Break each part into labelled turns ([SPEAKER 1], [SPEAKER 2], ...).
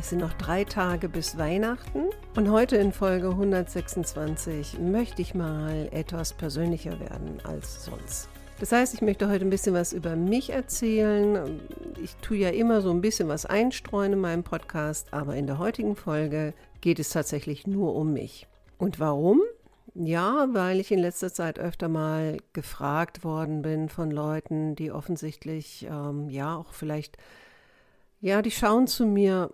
[SPEAKER 1] Es sind noch drei Tage bis Weihnachten und heute in Folge 126 möchte ich mal etwas persönlicher werden als sonst. Das heißt, ich möchte heute ein bisschen was über mich erzählen. Ich tue ja immer so ein bisschen was einstreuen in meinem Podcast, aber in der heutigen Folge geht es tatsächlich nur um mich. Und warum? Ja, weil ich in letzter Zeit öfter mal gefragt worden bin von Leuten, die offensichtlich, ähm, ja, auch vielleicht, ja, die schauen zu mir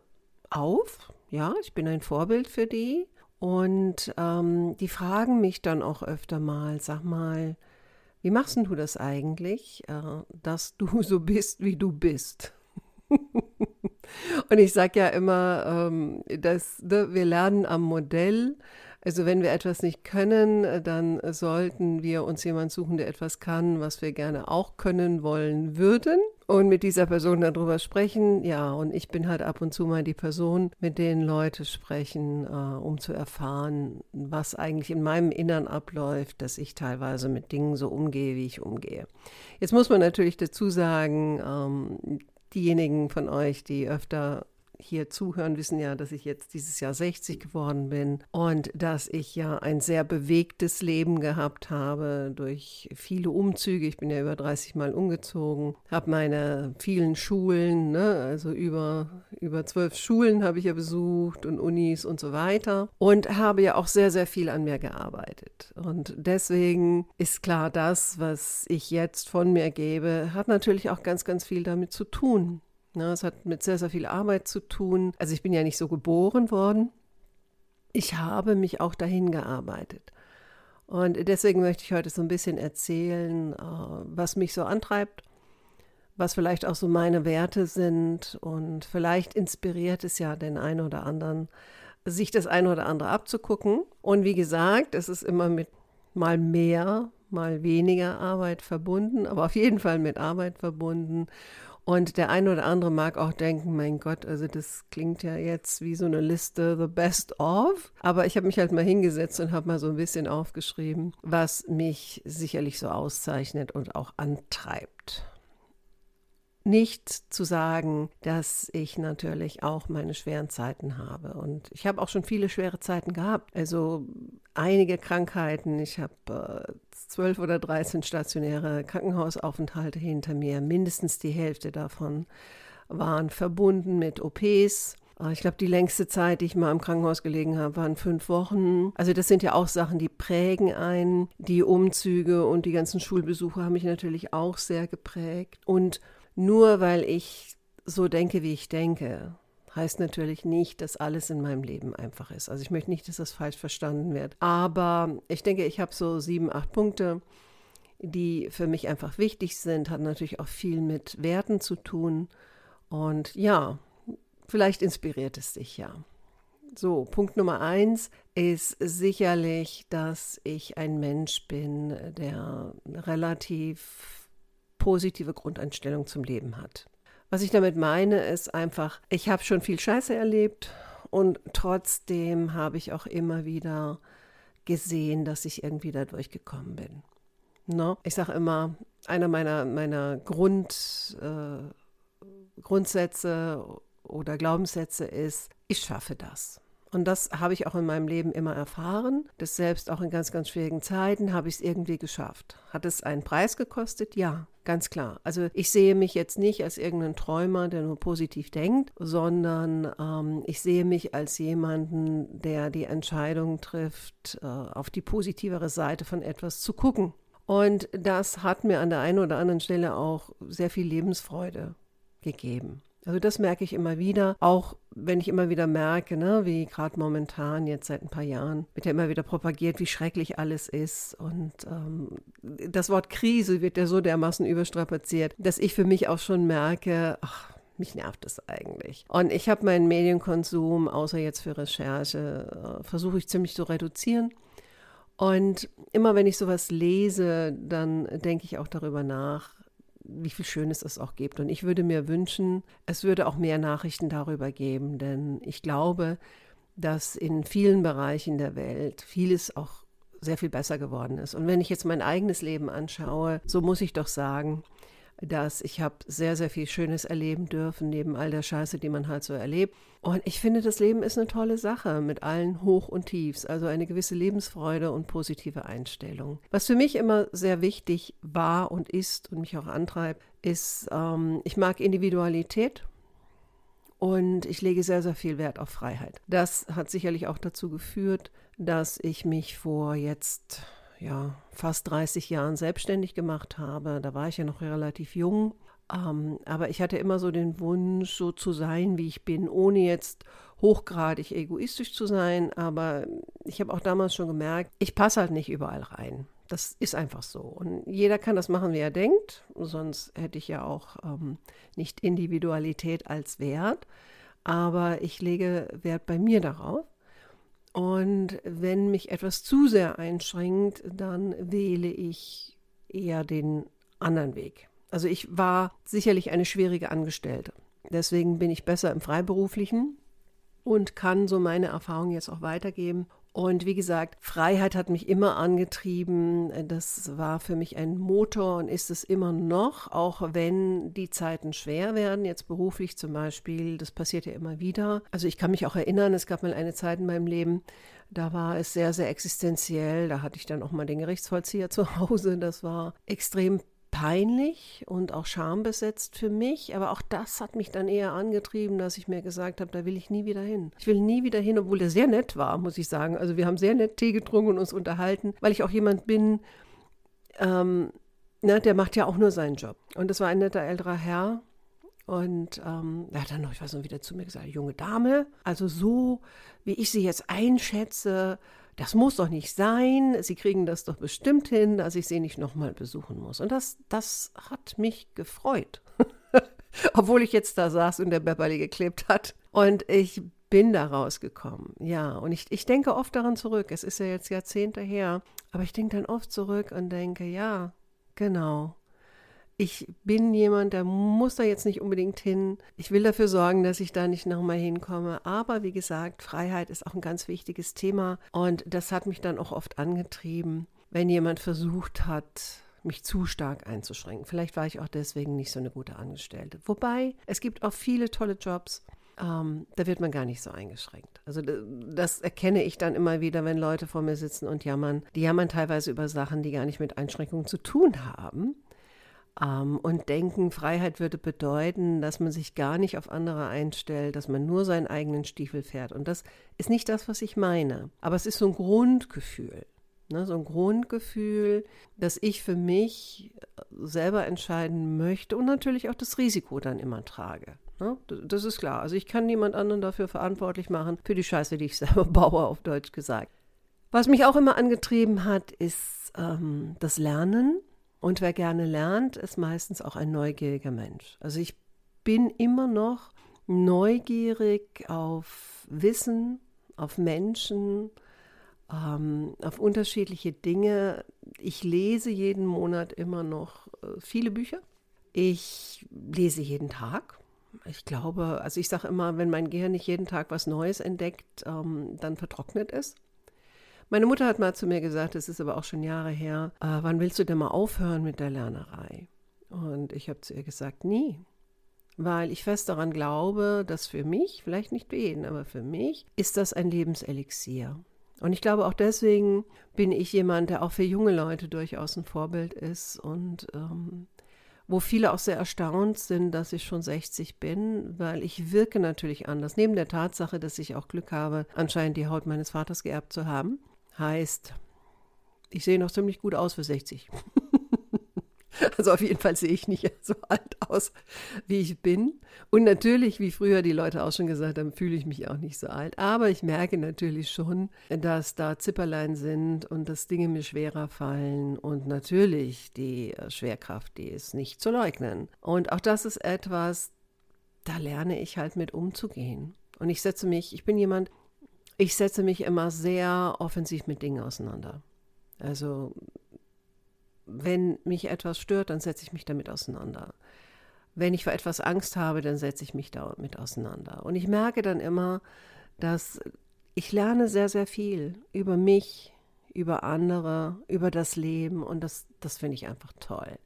[SPEAKER 1] auf. Ja, ich bin ein Vorbild für die. Und ähm, die fragen mich dann auch öfter mal, sag mal, wie machst du das eigentlich, äh, dass du so bist, wie du bist? Und ich sage ja immer, ähm, dass ne, wir lernen am Modell. Also wenn wir etwas nicht können, dann sollten wir uns jemand suchen, der etwas kann, was wir gerne auch können wollen würden und mit dieser Person darüber sprechen. Ja, und ich bin halt ab und zu mal die Person, mit denen Leute sprechen, äh, um zu erfahren, was eigentlich in meinem Innern abläuft, dass ich teilweise mit Dingen so umgehe, wie ich umgehe. Jetzt muss man natürlich dazu sagen, ähm, diejenigen von euch, die öfter hier zuhören, wissen ja, dass ich jetzt dieses Jahr 60 geworden bin und dass ich ja ein sehr bewegtes Leben gehabt habe durch viele Umzüge. Ich bin ja über 30 Mal umgezogen, habe meine vielen Schulen, ne, also über, über zwölf Schulen habe ich ja besucht und Unis und so weiter und habe ja auch sehr, sehr viel an mir gearbeitet. Und deswegen ist klar, das, was ich jetzt von mir gebe, hat natürlich auch ganz, ganz viel damit zu tun. Ja, es hat mit sehr, sehr viel Arbeit zu tun. Also ich bin ja nicht so geboren worden. Ich habe mich auch dahin gearbeitet. Und deswegen möchte ich heute so ein bisschen erzählen, äh, was mich so antreibt, was vielleicht auch so meine Werte sind. Und vielleicht inspiriert es ja den einen oder anderen, sich das eine oder andere abzugucken. Und wie gesagt, es ist immer mit mal mehr, mal weniger Arbeit verbunden, aber auf jeden Fall mit Arbeit verbunden. Und der eine oder andere mag auch denken, mein Gott, also das klingt ja jetzt wie so eine Liste The Best of. Aber ich habe mich halt mal hingesetzt und habe mal so ein bisschen aufgeschrieben, was mich sicherlich so auszeichnet und auch antreibt nicht zu sagen, dass ich natürlich auch meine schweren Zeiten habe. Und ich habe auch schon viele schwere Zeiten gehabt. Also einige Krankheiten. Ich habe äh, zwölf oder dreizehn stationäre Krankenhausaufenthalte hinter mir. Mindestens die Hälfte davon waren verbunden mit OPs. Äh, ich glaube, die längste Zeit, die ich mal im Krankenhaus gelegen habe, waren fünf Wochen. Also das sind ja auch Sachen, die prägen einen. Die Umzüge und die ganzen Schulbesuche haben mich natürlich auch sehr geprägt. Und nur weil ich so denke, wie ich denke, heißt natürlich nicht, dass alles in meinem Leben einfach ist. Also ich möchte nicht, dass das falsch verstanden wird. Aber ich denke, ich habe so sieben, acht Punkte, die für mich einfach wichtig sind, hat natürlich auch viel mit Werten zu tun. Und ja, vielleicht inspiriert es dich ja. So, Punkt Nummer eins ist sicherlich, dass ich ein Mensch bin, der relativ positive Grundeinstellung zum Leben hat. Was ich damit meine, ist einfach, ich habe schon viel Scheiße erlebt und trotzdem habe ich auch immer wieder gesehen, dass ich irgendwie da durchgekommen bin. No? Ich sage immer, einer meiner, meiner Grund, äh, Grundsätze oder Glaubenssätze ist, ich schaffe das. Und das habe ich auch in meinem Leben immer erfahren. Das selbst auch in ganz, ganz schwierigen Zeiten habe ich es irgendwie geschafft. Hat es einen Preis gekostet? Ja, ganz klar. Also ich sehe mich jetzt nicht als irgendeinen Träumer, der nur positiv denkt, sondern ähm, ich sehe mich als jemanden, der die Entscheidung trifft, äh, auf die positivere Seite von etwas zu gucken. Und das hat mir an der einen oder anderen Stelle auch sehr viel Lebensfreude gegeben. Also das merke ich immer wieder, auch wenn ich immer wieder merke, ne, wie gerade momentan jetzt seit ein paar Jahren wird ja immer wieder propagiert, wie schrecklich alles ist. Und ähm, das Wort Krise wird ja so dermaßen überstrapaziert, dass ich für mich auch schon merke, ach, mich nervt es eigentlich. Und ich habe meinen Medienkonsum, außer jetzt für Recherche, äh, versuche ich ziemlich zu reduzieren. Und immer wenn ich sowas lese, dann denke ich auch darüber nach, wie viel Schönes es auch gibt. Und ich würde mir wünschen, es würde auch mehr Nachrichten darüber geben, denn ich glaube, dass in vielen Bereichen der Welt vieles auch sehr viel besser geworden ist. Und wenn ich jetzt mein eigenes Leben anschaue, so muss ich doch sagen, dass ich habe sehr, sehr viel Schönes erleben dürfen, neben all der Scheiße, die man halt so erlebt. Und ich finde, das Leben ist eine tolle Sache mit allen Hoch und Tiefs, also eine gewisse Lebensfreude und positive Einstellung. Was für mich immer sehr wichtig war und ist und mich auch antreibt, ist, ähm, ich mag Individualität und ich lege sehr, sehr viel Wert auf Freiheit. Das hat sicherlich auch dazu geführt, dass ich mich vor jetzt ja, fast 30 Jahren selbstständig gemacht habe. Da war ich ja noch relativ jung. Ähm, aber ich hatte immer so den Wunsch, so zu sein, wie ich bin, ohne jetzt hochgradig egoistisch zu sein. Aber ich habe auch damals schon gemerkt, ich passe halt nicht überall rein. Das ist einfach so. Und jeder kann das machen, wie er denkt. Sonst hätte ich ja auch ähm, nicht Individualität als Wert. Aber ich lege Wert bei mir darauf. Und wenn mich etwas zu sehr einschränkt, dann wähle ich eher den anderen Weg. Also ich war sicherlich eine schwierige Angestellte. Deswegen bin ich besser im Freiberuflichen und kann so meine Erfahrungen jetzt auch weitergeben. Und wie gesagt, Freiheit hat mich immer angetrieben. Das war für mich ein Motor und ist es immer noch, auch wenn die Zeiten schwer werden, jetzt beruflich zum Beispiel. Das passiert ja immer wieder. Also ich kann mich auch erinnern, es gab mal eine Zeit in meinem Leben, da war es sehr, sehr existenziell. Da hatte ich dann auch mal den Gerichtsvollzieher zu Hause. Das war extrem peinlich und auch schambesetzt für mich, aber auch das hat mich dann eher angetrieben, dass ich mir gesagt habe, da will ich nie wieder hin. Ich will nie wieder hin, obwohl er sehr nett war, muss ich sagen. Also wir haben sehr nett Tee getrunken und uns unterhalten, weil ich auch jemand bin, ähm, na, ne, der macht ja auch nur seinen Job. Und das war ein netter älterer Herr, und ähm, er hat dann noch, ich weiß noch, wieder zu mir gesagt, junge Dame, also so, wie ich sie jetzt einschätze, das muss doch nicht sein, Sie kriegen das doch bestimmt hin, dass ich Sie nicht nochmal besuchen muss. Und das, das hat mich gefreut. Obwohl ich jetzt da saß und der Beverly geklebt hat. Und ich bin da rausgekommen. Ja, und ich, ich denke oft daran zurück. Es ist ja jetzt Jahrzehnte her. Aber ich denke dann oft zurück und denke, ja, genau ich bin jemand, der muss da jetzt nicht unbedingt hin. Ich will dafür sorgen, dass ich da nicht nochmal hinkomme. Aber wie gesagt, Freiheit ist auch ein ganz wichtiges Thema. Und das hat mich dann auch oft angetrieben, wenn jemand versucht hat, mich zu stark einzuschränken. Vielleicht war ich auch deswegen nicht so eine gute Angestellte. Wobei, es gibt auch viele tolle Jobs, ähm, da wird man gar nicht so eingeschränkt. Also das erkenne ich dann immer wieder, wenn Leute vor mir sitzen und jammern. Die jammern teilweise über Sachen, die gar nicht mit Einschränkungen zu tun haben ähm, und denken, Freiheit würde bedeuten, dass man sich gar nicht auf andere einstellt, dass man nur seinen eigenen Stiefel fährt. Und das ist nicht das, was ich meine. Aber es ist so ein Grundgefühl. Ne, so ein Grundgefühl, dass ich für mich selber entscheiden möchte und natürlich auch das Risiko dann immer trage. Ne? Das ist klar. Also ich kann niemand anderen dafür verantwortlich machen, für die Scheiße, die ich selber baue, auf Deutsch gesagt. Was mich auch immer angetrieben hat, ist ähm, das Lernen. Und wer gerne lernt, ist meistens auch ein neugieriger Mensch. Also ich bin immer noch neugierig auf Wissen, auf Menschen, ähm, auf unterschiedliche Dinge. Ich lese jeden Monat immer noch äh, viele Bücher. Ich lese jeden Tag. Ich glaube, also ich sage immer, wenn mein Gehirn nicht jeden Tag was Neues entdeckt, ähm, dann vertrocknet es. Meine Mutter hat mal zu mir gesagt, es ist aber auch schon Jahre her, äh, wann willst du denn mal aufhören mit der Lernerei? Und ich habe zu ihr gesagt, nie. Weil ich fest daran glaube, dass für mich, vielleicht nicht für jeden, aber für mich, ist das ein Lebenselixier. Und ich glaube auch deswegen bin ich jemand, der auch für junge Leute durchaus ein Vorbild ist und ähm, wo viele auch sehr erstaunt sind, dass ich schon 60 bin, weil ich wirke natürlich anders. Neben der Tatsache, dass ich auch Glück habe, anscheinend die Haut meines Vaters geerbt zu haben, Heißt, ich sehe noch ziemlich gut aus für 60. also auf jeden Fall sehe ich nicht so alt aus, wie ich bin. Und natürlich, wie früher die Leute auch schon gesagt haben, fühle ich mich auch nicht so alt. Aber ich merke natürlich schon, dass da Zipperlein sind und dass Dinge mir schwerer fallen. Und natürlich die Schwerkraft, die ist nicht zu leugnen. Und auch das ist etwas, da lerne ich halt mit umzugehen. Und ich setze mich, ich bin jemand, ich setze mich immer sehr offensiv mit Dingen auseinander. Also wenn mich etwas stört, dann setze ich mich damit auseinander. Wenn ich vor etwas Angst habe, dann setze ich mich damit auseinander. Und ich merke dann immer, dass ich lerne sehr, sehr viel über mich, über andere, über das Leben und das, das finde ich einfach toll.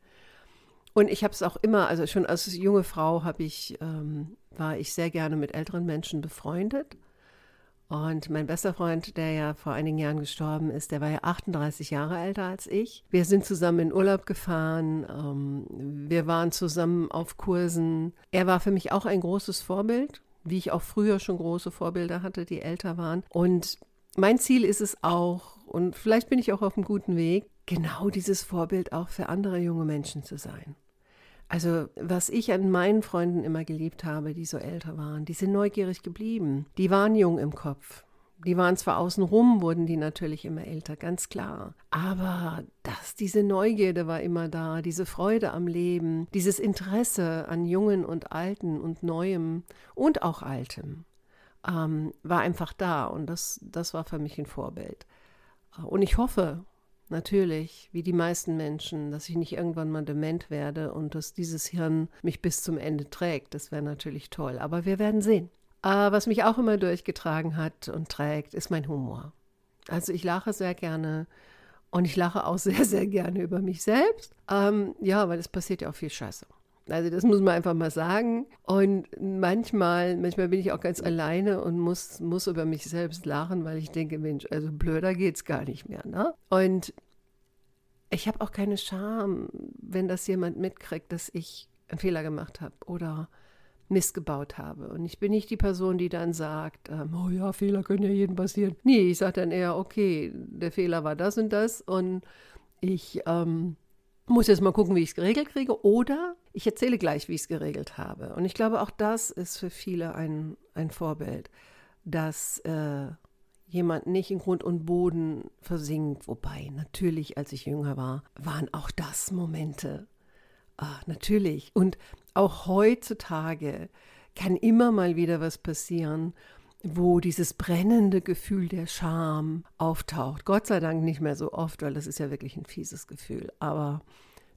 [SPEAKER 1] Und ich habe es auch immer, also schon als junge Frau habe ich, ähm, war ich sehr gerne mit älteren Menschen befreundet. Und mein bester Freund, der ja vor einigen Jahren gestorben ist, der war ja 38 Jahre älter als ich. Wir sind zusammen in Urlaub gefahren. Ähm, wir waren zusammen auf Kursen. Er war für mich auch ein großes Vorbild, wie ich auch früher schon große Vorbilder hatte, die älter waren. Und mein Ziel ist es auch, und vielleicht bin ich auch auf einem guten Weg, genau dieses Vorbild auch für andere junge Menschen zu sein. Also was ich an meinen Freunden immer geliebt habe, die so älter waren, die sind neugierig geblieben. Die waren jung im Kopf. Die waren zwar außenrum, wurden die natürlich immer älter, ganz klar. Aber das, diese Neugierde war immer da, diese Freude am Leben, dieses Interesse an Jungen und Alten und Neuem und auch Altem ähm, war einfach da. Und das, das war für mich ein Vorbild. Und ich hoffe, natürlich, wie die meisten Menschen, dass ich nicht irgendwann mal dement werde und dass dieses Hirn mich bis zum Ende trägt. Das wäre natürlich toll. Aber wir werden sehen. Äh, was mich auch immer durchgetragen hat und trägt, ist mein Humor. Also ich lache sehr gerne und ich lache auch sehr, sehr gerne über mich selbst. Ähm, ja, weil es passiert ja auch viel Scheiße. Also das muss man einfach mal sagen. Und manchmal, manchmal bin ich auch ganz alleine und muss, muss über mich selbst lachen, weil ich denke, Mensch, also blöder geht's gar nicht mehr. Ne? Und ich habe auch keine Scham, wenn das jemand mitkriegt, dass ich einen Fehler gemacht habe oder missgebaut habe. Und ich bin nicht die Person, die dann sagt, ähm, oh ja, Fehler können ja jedem passieren. Nee, ich sage dann eher, okay, der Fehler war das und das und ich ähm, muss jetzt mal gucken, wie ich es geregelt kriege. Oder ich erzähle gleich, wie ich es geregelt habe. Und ich glaube, auch das ist für viele ein, ein Vorbild, dass äh, jemand nicht in Grund und Boden versinkt. Wobei, natürlich, als ich jünger war, waren auch das Momente. Ah, natürlich. Und auch heutzutage kann immer mal wieder was passieren, wo dieses brennende Gefühl der Scham auftaucht. Gott sei Dank nicht mehr so oft, weil das ist ja wirklich ein fieses Gefühl. Aber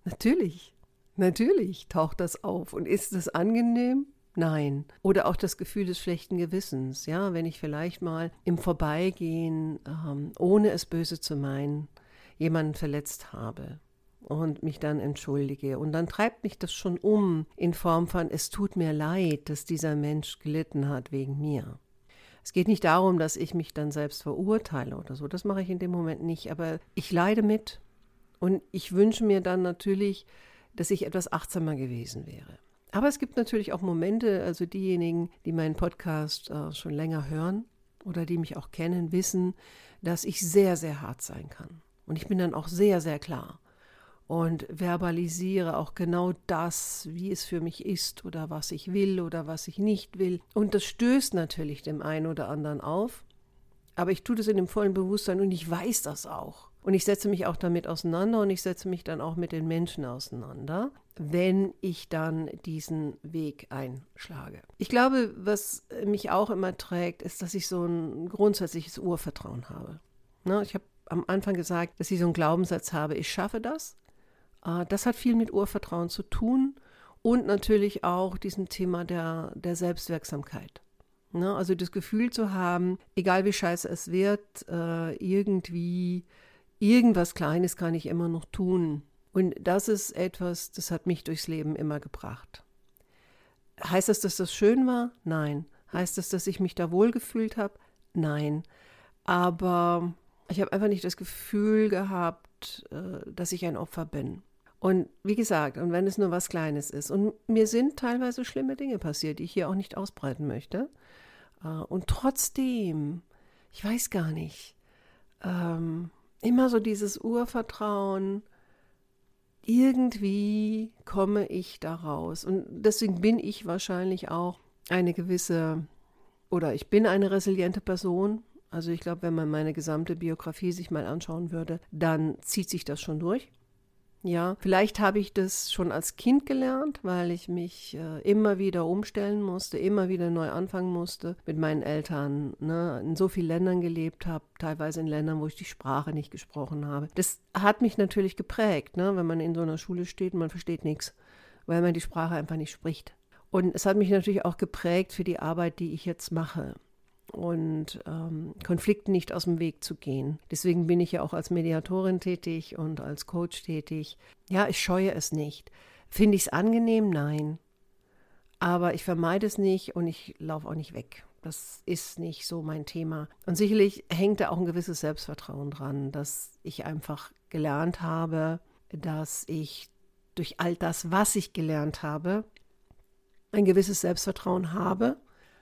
[SPEAKER 1] natürlich, natürlich taucht das auf. Und ist es angenehm? Nein. Oder auch das Gefühl des schlechten Gewissens. Ja, wenn ich vielleicht mal im Vorbeigehen, ähm, ohne es böse zu meinen, jemanden verletzt habe und mich dann entschuldige. Und dann treibt mich das schon um in Form von, es tut mir leid, dass dieser Mensch gelitten hat wegen mir. Es geht nicht darum, dass ich mich dann selbst verurteile oder so. Das mache ich in dem Moment nicht. Aber ich leide mit. Und ich wünsche mir dann natürlich, dass ich etwas achtsamer gewesen wäre. Aber es gibt natürlich auch Momente, also diejenigen, die meinen Podcast äh, schon länger hören oder die mich auch kennen, wissen, dass ich sehr, sehr hart sein kann. Und ich bin dann auch sehr, sehr klar und verbalisiere auch genau das, wie es für mich ist oder was ich will oder was ich nicht will. Und das stößt natürlich dem einen oder anderen auf, aber ich tue das in dem vollen Bewusstsein und ich weiß das auch. Und ich setze mich auch damit auseinander und ich setze mich dann auch mit den Menschen auseinander, wenn ich dann diesen Weg einschlage. Ich glaube, was mich auch immer trägt, ist, dass ich so ein grundsätzliches Urvertrauen habe. Ne, ich habe am Anfang gesagt, dass ich so einen Glaubenssatz habe, ich schaffe das. Äh, das hat viel mit Urvertrauen zu tun und natürlich auch diesem Thema der, der Selbstwirksamkeit. Ne? Also das Gefühl zu haben, egal wie scheiße es wird, äh, irgendwie irgendwas Kleines kann ich immer noch tun. Und das ist etwas, das hat mich durchs Leben immer gebracht. Heißt das, dass das schön war? Nein. Heißt das, dass ich mich da wohlgefühlt habe? Nein. Aber ich habe einfach nicht das Gefühl gehabt, äh, dass ich ein Opfer bin. Und wie gesagt, und wenn es nur was Kleines ist. Und mir sind teilweise schlimme Dinge passiert, die ich hier auch nicht ausbreiten möchte. Äh, und trotzdem, ich weiß gar nicht, ähm, immer so dieses Urvertrauen, irgendwie komme ich da raus. Und deswegen bin ich wahrscheinlich auch eine gewisse, oder ich bin eine resiliente Person. Also ich glaube, wenn man meine gesamte Biografie sich mal anschauen würde, dann zieht sich das schon durch. Ja, vielleicht habe ich das schon als Kind gelernt, weil ich mich äh, immer wieder umstellen musste, immer wieder neu anfangen musste mit meinen Eltern, ne, in so vielen Ländern gelebt habe, teilweise in Ländern, wo ich die Sprache nicht gesprochen habe. Das hat mich natürlich geprägt, ne, wenn man in so einer Schule steht und man versteht nichts, weil man die Sprache einfach nicht spricht. Und es hat mich natürlich auch geprägt für die Arbeit, die ich jetzt mache und ähm, Konflikten nicht aus dem Weg zu gehen. Deswegen bin ich ja auch als Mediatorin tätig und als Coach tätig. Ja, ich scheue es nicht. Finde ich es angenehm? Nein. Aber ich vermeide es nicht und ich laufe auch nicht weg. Das ist nicht so mein Thema. Und sicherlich hängt da auch ein gewisses Selbstvertrauen dran, dass ich einfach gelernt habe, dass ich durch all das, was ich gelernt habe, ein gewisses Selbstvertrauen habe,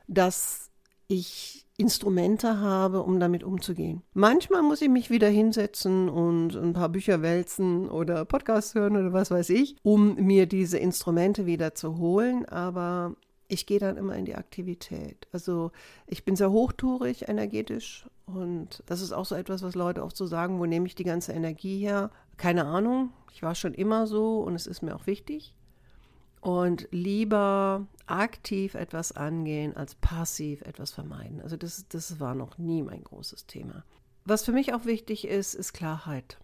[SPEAKER 1] dass ich Instrumente habe, um damit umzugehen. Manchmal muss ich mich wieder hinsetzen und ein paar Bücher wälzen oder Podcasts hören oder was weiß ich, um mir diese Instrumente wieder zu holen, aber ich gehe dann immer in die Aktivität. Also ich bin sehr hochtourig energetisch und das ist auch so etwas, was Leute oft so sagen, wo nehme ich die ganze Energie her? Keine Ahnung, ich war schon immer so und es ist mir auch wichtig und lieber aktiv etwas angehen als passiv etwas vermeiden. Also das, das war noch nie mein großes Thema. Was für mich auch wichtig ist, ist Klarheit.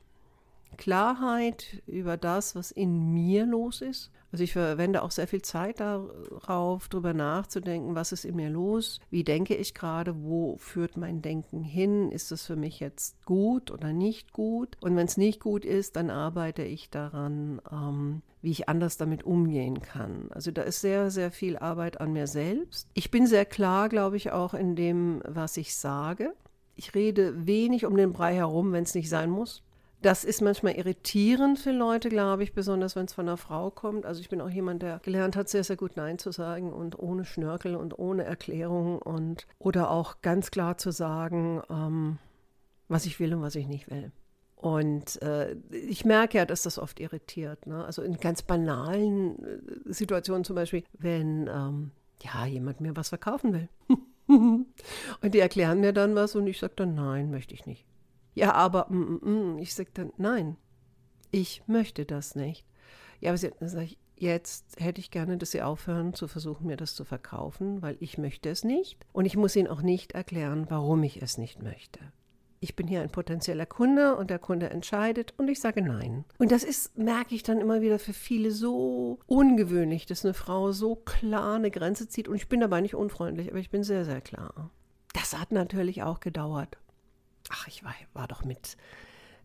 [SPEAKER 1] Klarheit über das, was in mir los ist. Also ich verwende auch sehr viel Zeit darauf, darüber nachzudenken, was ist in mir los, wie denke ich gerade, wo führt mein Denken hin, ist es für mich jetzt gut oder nicht gut. Und wenn es nicht gut ist, dann arbeite ich daran, ähm, wie ich anders damit umgehen kann. Also da ist sehr, sehr viel Arbeit an mir selbst. Ich bin sehr klar, glaube ich, auch in dem, was ich sage. Ich rede wenig um den Brei herum, wenn es nicht sein muss. Das ist manchmal irritierend für Leute, glaube ich, besonders wenn es von einer Frau kommt. Also ich bin auch jemand, der gelernt hat, sehr, sehr gut Nein zu sagen und ohne Schnörkel und ohne Erklärung und oder auch ganz klar zu sagen, ähm, was ich will und was ich nicht will. Und äh, ich merke ja, dass das oft irritiert. Ne? Also in ganz banalen äh, Situationen zum Beispiel, wenn ähm, ja jemand mir was verkaufen will. und die erklären mir dann was und ich sage dann, nein, möchte ich nicht. Ja, aber mm, mm, mm. ich sage dann, nein, ich möchte das nicht. Ja, aber sie, dann sage ich, jetzt hätte ich gerne, dass Sie aufhören zu versuchen, mir das zu verkaufen, weil ich möchte es nicht. Und ich muss Ihnen auch nicht erklären, warum ich es nicht möchte. Ich bin hier ein potenzieller Kunde und der Kunde entscheidet und ich sage nein. Und das ist, merke ich dann immer wieder für viele so ungewöhnlich, dass eine Frau so klar eine Grenze zieht. Und ich bin dabei nicht unfreundlich, aber ich bin sehr, sehr klar. Das hat natürlich auch gedauert ach, ich war, war doch mit,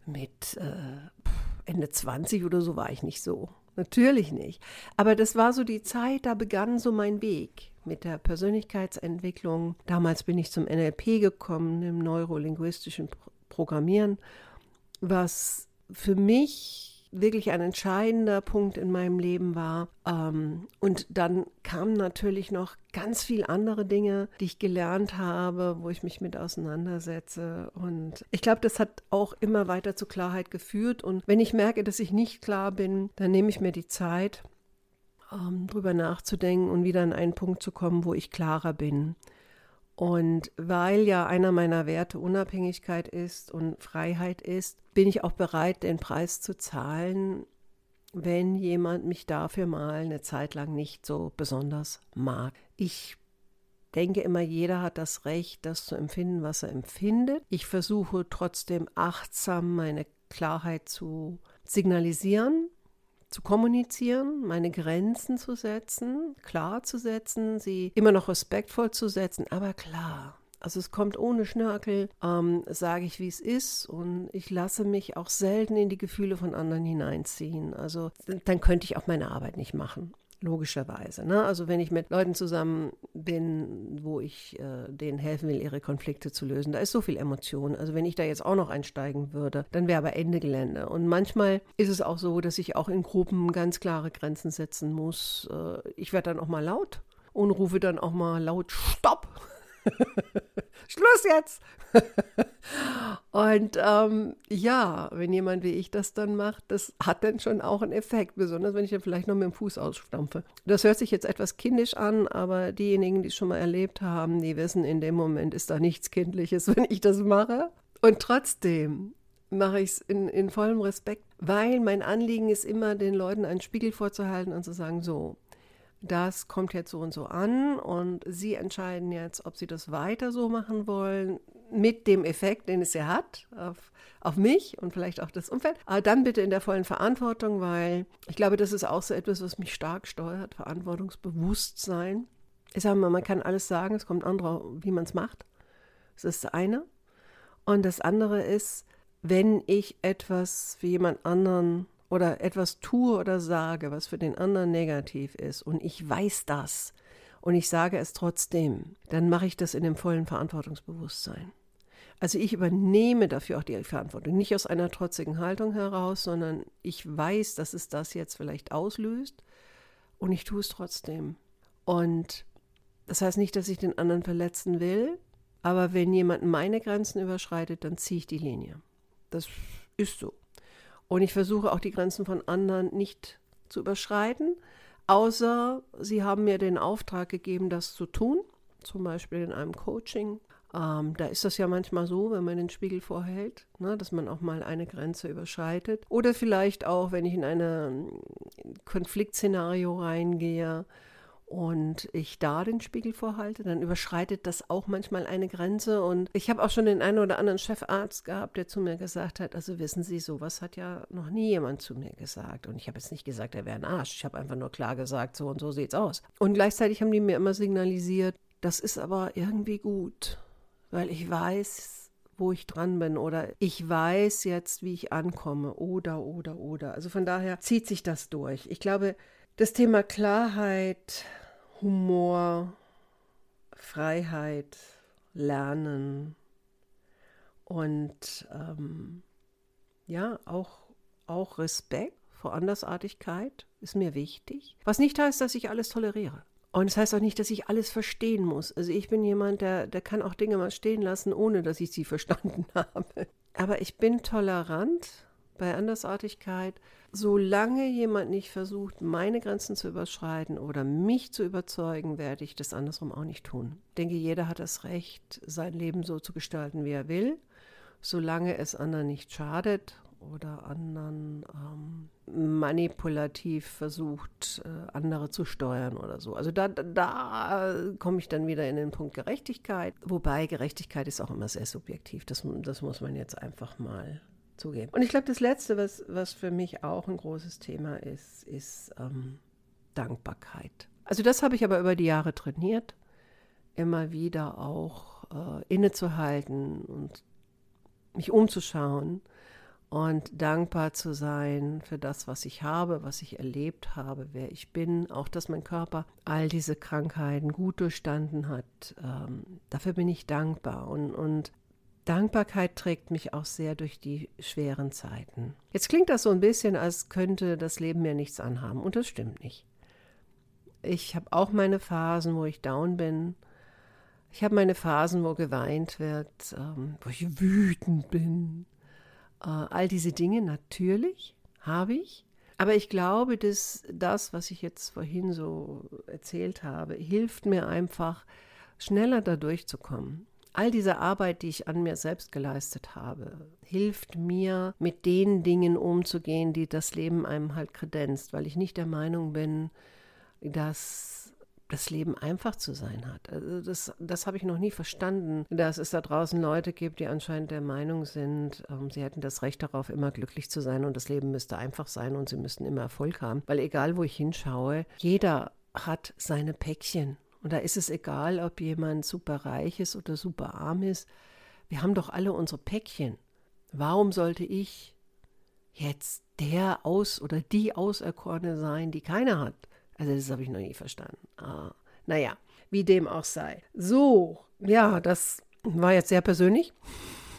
[SPEAKER 1] mit äh, Ende 20 oder so war ich nicht so. Natürlich nicht. Aber das war so die Zeit, da begann so mein Weg mit der Persönlichkeitsentwicklung. Damals bin ich zum NLP gekommen, im neurolinguistischen Programmieren, was für mich wirklich ein entscheidender Punkt in meinem Leben war. Ähm, und dann kamen natürlich noch ganz viele andere Dinge, die ich gelernt habe, wo ich mich mit auseinandersetze. Und ich glaube, das hat auch immer weiter zu Klarheit geführt. Und wenn ich merke, dass ich nicht klar bin, dann nehme ich mir die Zeit, ähm, drüber nachzudenken und wieder an einen Punkt zu kommen, wo ich klarer bin. Und weil ja einer meiner Werte Unabhängigkeit ist und Freiheit ist, bin ich auch bereit, den Preis zu zahlen, wenn jemand mich dafür mal eine Zeit lang nicht so besonders mag. Ich denke immer, jeder hat das Recht, das zu empfinden, was er empfindet. Ich versuche trotzdem achtsam meine Klarheit zu signalisieren zu kommunizieren, meine Grenzen zu setzen, klar zu setzen, sie immer noch respektvoll zu setzen, aber klar. Also es kommt ohne Schnörkel, ähm, sage ich, wie es ist und ich lasse mich auch selten in die Gefühle von anderen hineinziehen. Also dann könnte ich auch meine Arbeit nicht machen logischerweise. Ne? Also wenn ich mit Leuten zusammen bin, wo ich äh, denen helfen will, ihre Konflikte zu lösen, da ist so viel Emotion. Also wenn ich da jetzt auch noch einsteigen würde, dann wäre aber Ende Gelände. Und manchmal ist es auch so, dass ich auch in Gruppen ganz klare Grenzen setzen muss. Äh, ich werde dann auch mal laut und rufe dann auch mal laut Stopp. Schluss jetzt! und ähm, ja, wenn jemand wie ich das dann macht, das hat dann schon auch einen Effekt, besonders wenn ich dann vielleicht noch mit dem Fuß ausstampfe. Das hört sich jetzt etwas kindisch an, aber diejenigen, die es schon mal erlebt haben, die wissen, in dem Moment ist da nichts Kindliches, wenn ich das mache. Und trotzdem mache ich es in, in vollem Respekt, weil mein Anliegen ist immer, den Leuten einen Spiegel vorzuhalten und zu sagen, so, das kommt jetzt so und so an und Sie entscheiden jetzt, ob Sie das weiter so machen wollen, mit dem Effekt, den es ja hat auf, auf mich und vielleicht auch das Umfeld. Aber dann bitte in der vollen Verantwortung, weil ich glaube, das ist auch so etwas, was mich stark steuert, Verantwortungsbewusstsein. Ich sage mal, man kann alles sagen, es kommt andere, wie man es macht. Das ist das eine. Und das andere ist, wenn ich etwas für jemand anderen oder etwas tue oder sage, was für den anderen negativ ist und ich weiß das und ich sage es trotzdem, dann mache ich das in dem vollen Verantwortungsbewusstsein. Also ich übernehme dafür auch die Verantwortung, nicht aus einer trotzigen Haltung heraus, sondern ich weiß, dass es das jetzt vielleicht auslöst und ich tue es trotzdem. Und das heißt nicht, dass ich den anderen verletzen will, aber wenn jemand meine Grenzen überschreitet, dann ziehe ich die Linie. Das ist so. Und ich versuche auch die Grenzen von anderen nicht zu überschreiten, außer sie haben mir den Auftrag gegeben, das zu tun, zum Beispiel in einem Coaching. Ähm, da ist das ja manchmal so, wenn man den Spiegel vorhält, ne, dass man auch mal eine Grenze überschreitet. Oder vielleicht auch, wenn ich in ein Konfliktszenario reingehe, und ich da den Spiegel vorhalte, dann überschreitet das auch manchmal eine Grenze. Und ich habe auch schon den einen oder anderen Chefarzt gehabt, der zu mir gesagt hat, also wissen Sie, sowas hat ja noch nie jemand zu mir gesagt. Und ich habe jetzt nicht gesagt, er wäre ein Arsch. Ich habe einfach nur klar gesagt, so und so sieht's aus. Und gleichzeitig haben die mir immer signalisiert, das ist aber irgendwie gut, weil ich weiß, wo ich dran bin oder ich weiß jetzt, wie ich ankomme oder, oder, oder. Also von daher zieht sich das durch. Ich glaube, das Thema Klarheit, Humor, Freiheit, Lernen und ähm, ja, auch, auch Respekt vor Andersartigkeit ist mir wichtig. Was nicht heißt, dass ich alles toleriere. Und es das heißt auch nicht, dass ich alles verstehen muss. Also ich bin jemand, der, der kann auch Dinge mal stehen lassen, ohne dass ich sie verstanden habe. Aber ich bin tolerant bei Andersartigkeit, solange jemand nicht versucht, meine Grenzen zu überschreiten oder mich zu überzeugen, werde ich das andersrum auch nicht tun. Ich denke, jeder hat das Recht, sein Leben so zu gestalten, wie er will, solange es anderen nicht schadet oder anderen ähm, manipulativ versucht, äh, andere zu steuern oder so. Also da, da komme ich dann wieder in den Punkt Gerechtigkeit. Wobei Gerechtigkeit ist auch immer sehr subjektiv. Das, das muss man jetzt einfach mal zugeben. Und ich glaube, das Letzte, was, was für mich auch ein großes Thema ist, ist ähm, Dankbarkeit. Also das habe ich aber über die Jahre trainiert, immer wieder auch äh, innezuhalten und mich umzuschauen und dankbar zu sein für das, was ich habe, was ich erlebt habe, wer ich bin, auch dass mein Körper all diese Krankheiten gut durchstanden hat. Ähm, dafür bin ich dankbar und, und Dankbarkeit trägt mich auch sehr durch die schweren Zeiten. Jetzt klingt das so ein bisschen, als könnte das Leben mir nichts anhaben, und das stimmt nicht. Ich habe auch meine Phasen, wo ich down bin. Ich habe meine Phasen, wo geweint wird, ähm, wo ich wütend bin. Äh, all diese Dinge natürlich habe ich. Aber ich glaube, dass das, was ich jetzt vorhin so erzählt habe, hilft mir einfach, schneller da durchzukommen all diese Arbeit, die ich an mir selbst geleistet habe, hilft mir, mit den Dingen umzugehen, die das Leben einem halt kredenzt, weil ich nicht der Meinung bin, dass das Leben einfach zu sein hat. Also das, das habe ich noch nie verstanden, dass es da draußen Leute gibt, die anscheinend der Meinung sind, ähm, sie hätten das Recht darauf, immer glücklich zu sein und das Leben müsste einfach sein und sie müssten immer Erfolg haben. Weil egal, wo ich hinschaue, jeder hat seine Päckchen und da ist es egal, ob jemand super reich ist oder super arm ist. Wir haben doch alle unsere Päckchen. Warum sollte ich jetzt der aus oder die Auserkorene sein, die keiner hat? Also das habe ich noch nie verstanden. Ah, naja, wie dem auch sei. So, ja, das war jetzt sehr persönlich.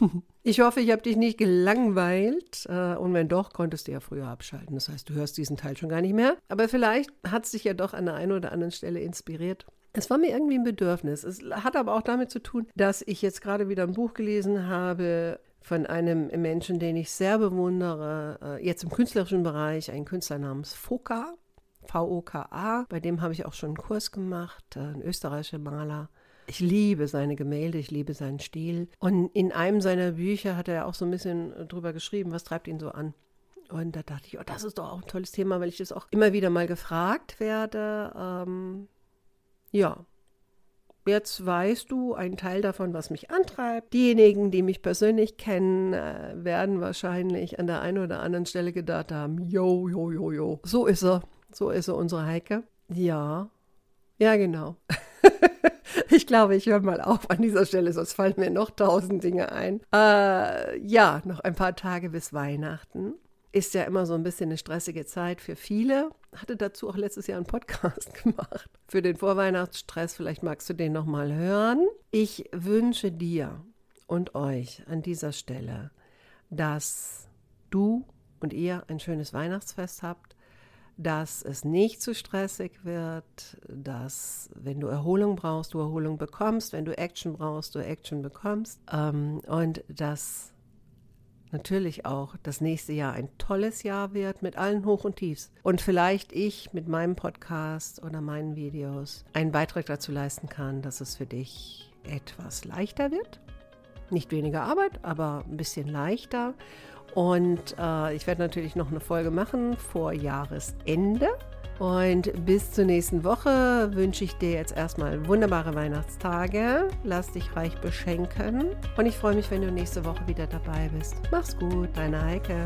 [SPEAKER 1] Ich hoffe, ich habe dich nicht gelangweilt. Äh, und wenn doch, konntest du ja früher abschalten. Das heißt, du hörst diesen Teil schon gar nicht mehr. Aber vielleicht hat es dich ja doch an der einen oder anderen Stelle inspiriert. Es war mir irgendwie ein Bedürfnis. Es hat aber auch damit zu tun, dass ich jetzt gerade wieder ein Buch gelesen habe von einem Menschen, den ich sehr bewundere, äh, jetzt im künstlerischen Bereich, ein Künstler namens Foka, V-O-K-A. Bei dem habe ich auch schon einen Kurs gemacht, äh, ein österreichischer Maler. Ich liebe seine Gemälde, ich liebe seinen Stil. Und in einem seiner Bücher hat er auch so ein bisschen drüber geschrieben, was treibt ihn so an. Und da dachte ich, oh, das ist doch auch ein tolles Thema, weil ich das auch immer wieder mal gefragt werde. Ähm, ja, Jetzt weißt du einen Teil davon, was mich antreibt. Diejenigen, die mich persönlich kennen, äh, werden wahrscheinlich an der einen oder anderen Stelle gedacht haben, jo, jo, jo, jo. So ist er. So ist er, unsere Heike. Ja. Ja, genau. ich glaube, ich höre mal auf an dieser Stelle, sonst fallen mir noch tausend Dinge ein. Äh, ja, noch ein paar Tage bis Weihnachten ist ja immer so ein bisschen eine stressige Zeit für viele. Hatte dazu auch letztes Jahr einen Podcast gemacht. Für den Vorweihnachtsstress, vielleicht magst du den nochmal hören. Ich wünsche dir und euch an dieser Stelle, dass du und ihr ein schönes Weihnachtsfest habt, dass es nicht zu stressig wird, dass wenn du Erholung brauchst, du Erholung bekommst, wenn du Action brauchst, du Action bekommst ähm, und dass natürlich auch das nächste Jahr ein tolles Jahr wird mit allen Hoch und Tiefs. Und vielleicht ich mit meinem Podcast oder meinen Videos einen Beitrag dazu leisten kann, dass es für dich etwas leichter wird. Nicht weniger Arbeit, aber ein bisschen leichter. Und äh, ich werde natürlich noch eine Folge machen vor Jahresende. Und bis zur nächsten Woche wünsche ich dir jetzt erstmal wunderbare Weihnachtstage. Lass dich reich beschenken. Und ich freue mich, wenn du nächste Woche wieder dabei bist. Mach's gut, deine Heike.